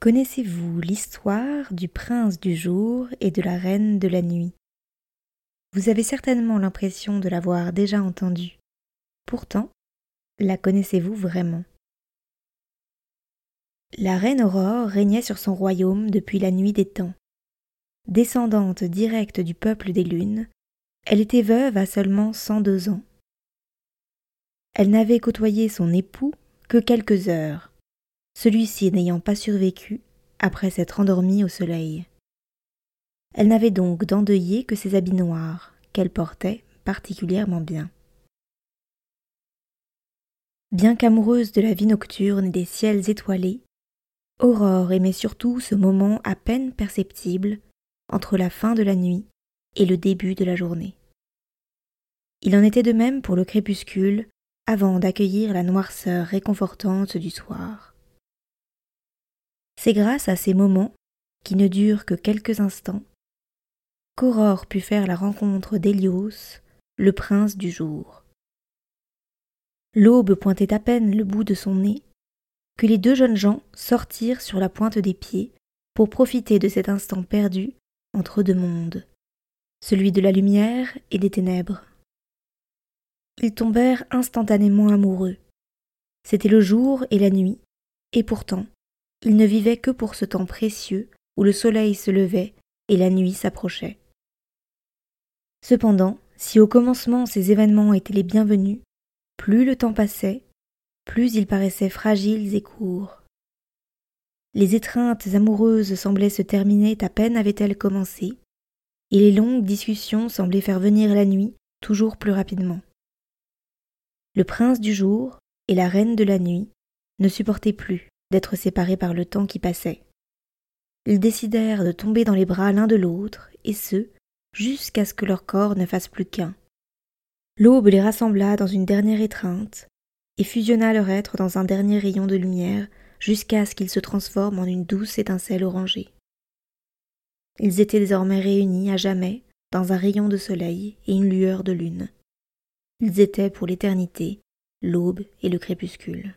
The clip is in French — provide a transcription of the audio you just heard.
Connaissez-vous l'histoire du prince du jour et de la reine de la nuit? Vous avez certainement l'impression de l'avoir déjà entendue. Pourtant, la connaissez-vous vraiment? La reine Aurore régnait sur son royaume depuis la nuit des temps. Descendante directe du peuple des lunes, elle était veuve à seulement cent deux ans. Elle n'avait côtoyé son époux que quelques heures celui-ci n'ayant pas survécu après s'être endormi au soleil. Elle n'avait donc d'endeuillé que ses habits noirs, qu'elle portait particulièrement bien. Bien qu'amoureuse de la vie nocturne et des ciels étoilés, Aurore aimait surtout ce moment à peine perceptible entre la fin de la nuit et le début de la journée. Il en était de même pour le crépuscule avant d'accueillir la noirceur réconfortante du soir. C'est grâce à ces moments, qui ne durent que quelques instants, qu'Aurore put faire la rencontre d'Hélios, le prince du jour. L'aube pointait à peine le bout de son nez, que les deux jeunes gens sortirent sur la pointe des pieds pour profiter de cet instant perdu entre deux mondes, celui de la lumière et des ténèbres. Ils tombèrent instantanément amoureux. C'était le jour et la nuit, et pourtant il ne vivait que pour ce temps précieux où le soleil se levait et la nuit s'approchait. Cependant, si au commencement ces événements étaient les bienvenus, plus le temps passait, plus ils paraissaient fragiles et courts. Les étreintes amoureuses semblaient se terminer à peine avaient-elles commencé, et les longues discussions semblaient faire venir la nuit toujours plus rapidement. Le prince du jour et la reine de la nuit ne supportaient plus d'être séparés par le temps qui passait. Ils décidèrent de tomber dans les bras l'un de l'autre, et ce, jusqu'à ce que leur corps ne fasse plus qu'un. L'aube les rassembla dans une dernière étreinte, et fusionna leur être dans un dernier rayon de lumière, jusqu'à ce qu'ils se transforment en une douce étincelle orangée. Ils étaient désormais réunis à jamais dans un rayon de soleil et une lueur de lune. Ils étaient pour l'éternité l'aube et le crépuscule.